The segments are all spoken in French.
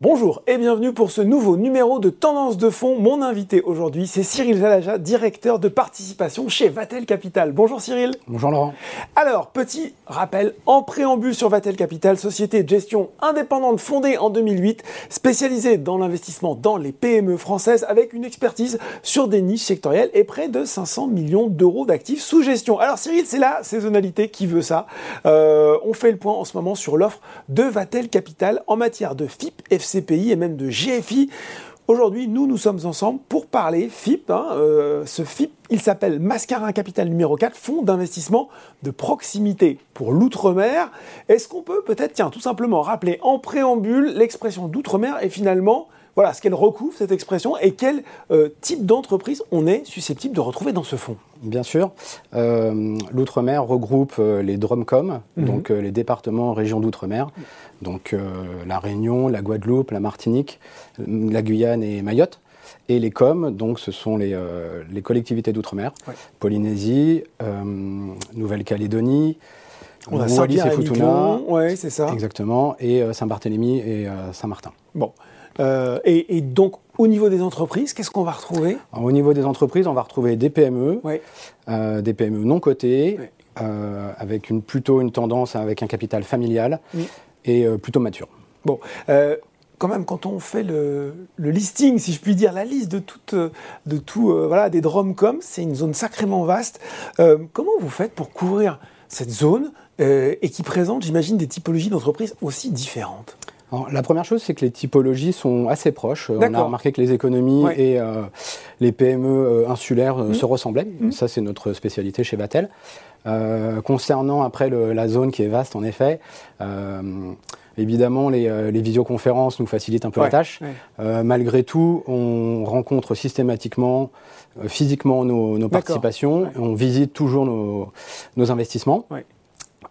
Bonjour et bienvenue pour ce nouveau numéro de Tendance de fond. Mon invité aujourd'hui, c'est Cyril Jalaja, directeur de participation chez Vatel Capital. Bonjour Cyril. Bonjour Laurent. Alors, petit rappel en préambule sur Vatel Capital, société de gestion indépendante fondée en 2008, spécialisée dans l'investissement dans les PME françaises avec une expertise sur des niches sectorielles et près de 500 millions d'euros d'actifs sous gestion. Alors Cyril, c'est la saisonnalité qui veut ça. Euh, on fait le point en ce moment sur l'offre de Vatel Capital en matière de FIP, FC CPI et même de GFI. Aujourd'hui, nous, nous sommes ensemble pour parler FIP. Hein, euh, ce FIP, il s'appelle Mascarin Capital numéro 4, fonds d'investissement de proximité pour l'outre-mer. Est-ce qu'on peut peut-être, tiens, tout simplement rappeler en préambule l'expression d'outre-mer et finalement, voilà, ce qu'elle recouvre, cette expression, et quel euh, type d'entreprise on est susceptible de retrouver dans ce fonds Bien sûr. Euh, L'outre-mer regroupe les DROMCOM, mhm. donc les départements, régions d'outre-mer. Donc euh, la Réunion, la Guadeloupe, la Martinique, la Guyane et Mayotte. Et les COM, donc ce sont les, euh, collectivités d'outre-mer, Polynésie, euh, Nouvelle-Calédonie, on a et Futuna, ouais, c'est ça. Exactement, et Saint-Barthélemy et Saint-Martin. Bon. Et, donc, au niveau des entreprises, qu'est-ce qu'on va retrouver Au niveau des entreprises, on va retrouver des PME, des PME non cotées, avec une, plutôt une tendance avec un capital familial et euh, plutôt mature. Bon, euh, quand même, quand on fait le, listing, si je puis dire, la liste de, toutes, de tout, euh, voilà, des Dromcom, c'est une zone sacrément vaste. comment vous faites pour couvrir cette zone et qui présente, j'imagine, des typologies d'entreprises aussi différentes? La première chose, c'est que les typologies sont assez proches. On a remarqué que les économies et les PME insulaires mmh. se ressemblaient. Mmh. Ça, c'est notre spécialité chez Vatel. Euh, concernant après la zone qui est vaste, en effet, euh, évidemment, euh, les, visioconférences nous facilitent un peu la tâche. malgré tout, on rencontre systématiquement, physiquement nos, participations. On visite toujours nos, investissements.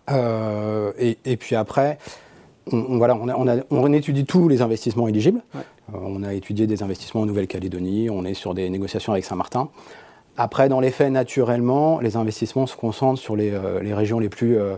Et, puis après, on, voilà, on, étudie tous les investissements éligibles. on a étudié des investissements en Nouvelle-Calédonie, on est sur des négociations avec Saint-Martin. Après, dans les faits, naturellement, les investissements se concentrent sur les, euh, régions les plus, euh,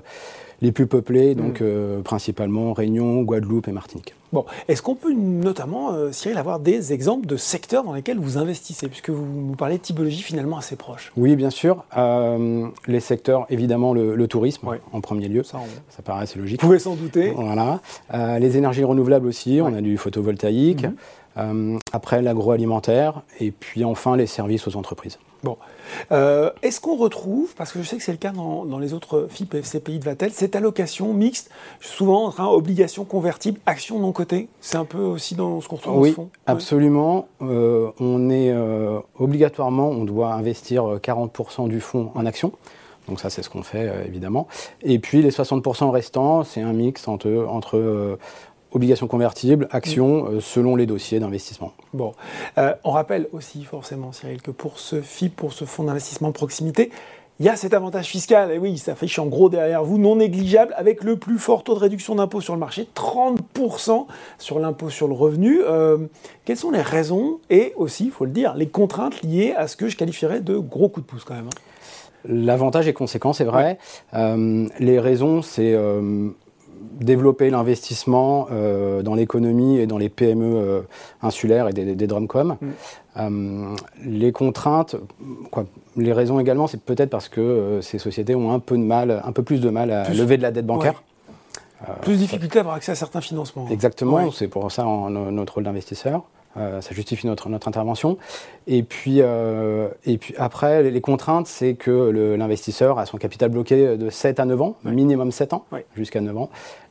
les plus peuplées, mm. donc euh, principalement Réunion, Guadeloupe et Martinique. Bon, est-ce qu'on peut notamment, Cyril, avoir des exemples de secteurs dans lesquels vous investissez, puisque vous nous parlez de typologie finalement assez proche? Oui, bien sûr. les secteurs, évidemment, le, tourisme en premier lieu, ça, paraît assez logique. Vous pouvez s'en douter. Voilà. les énergies renouvelables aussi, on a du photovoltaïque. Mm-hmm. après, l'agroalimentaire, et puis enfin les services aux entreprises. Bon. Euh, est-ce qu'on retrouve, parce que je sais que c'est le cas dans, les autres FIP et FCPI de Vatel, cette allocation mixte, souvent entre obligation convertible, action non cotée C'est un peu aussi dans ce qu'on retrouve oui, dans absolument. Euh, on est euh, obligatoirement, on doit investir 40% du fonds en action. Donc ça, c'est ce qu'on fait, évidemment. Et puis les 60% restants, c'est un mix entre, entre obligations convertibles, actions, mm. euh, selon les dossiers d'investissement. Bon, euh, on rappelle aussi forcément, Cyril, que pour ce FIP, pour ce fonds d'investissement de proximité, il y a cet avantage fiscal, et oui, ça fait en gros derrière vous, non négligeable, avec le plus fort taux de réduction d'impôt sur le marché, 30% sur l'impôt sur le revenu. Euh, quelles sont les raisons et aussi, il faut le dire, les contraintes liées à ce que je qualifierais de gros coup de pouce quand même hein? L'avantage est conséquent, c'est vrai. les raisons, c'est développer l'investissement euh, dans l'économie et dans les PME euh, insulaires et des, des Drumcom. Mm. Euh, les contraintes, quoi, les raisons également, c'est peut-être parce que ces sociétés ont un peu de mal, un peu plus de mal à lever de la dette bancaire. plus de difficulté à avoir accès à certains financements. Exactement, c'est pour ça notre rôle d'investisseur. Ça justifie notre, notre intervention. Et puis, et puis après, les, contraintes, c'est que l'investisseur a son capital bloqué de 7 à 9 ans, minimum 7 ans, jusqu'à 9 ans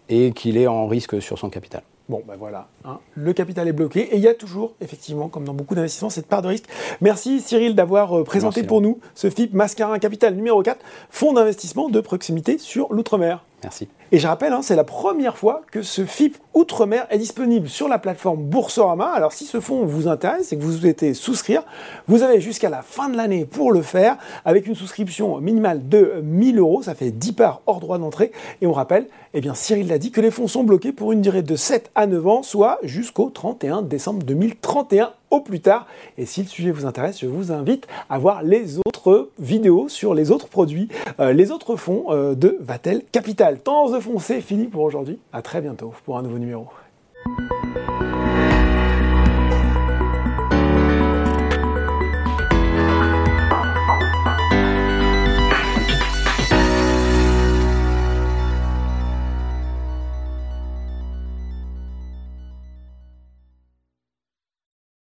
et qu'il est en risque sur son capital. Bon, ben voilà, hein. le capital est bloqué et il y a toujours, effectivement, comme dans beaucoup d'investissements, cette part de risque. Merci Cyril d'avoir euh, présenté pour nous ce FIP Mascarin Capital numéro 4, fonds d'investissement de proximité sur l'outre-mer. Et je rappelle, hein, c'est la première fois que ce FIP Outre-mer est disponible sur la plateforme Boursorama. Alors si ce fonds vous intéresse et que vous souhaitez souscrire, vous avez jusqu'à la fin de l'année pour le faire avec une souscription minimale de 1000 euros. Ça fait 10 parts hors droit d'entrée. Et on rappelle, eh bien Cyril l'a dit, que les fonds sont bloqués pour une durée de 7 à 9 ans, soit jusqu'au 31 décembre 2031 plus tard. Et si le sujet vous intéresse, je vous invite à voir les autres vidéos sur les autres produits, euh, les autres fonds euh, de Vatel Capital. Tendance de fond, c'est fini pour aujourd'hui. À très bientôt pour un nouveau numéro.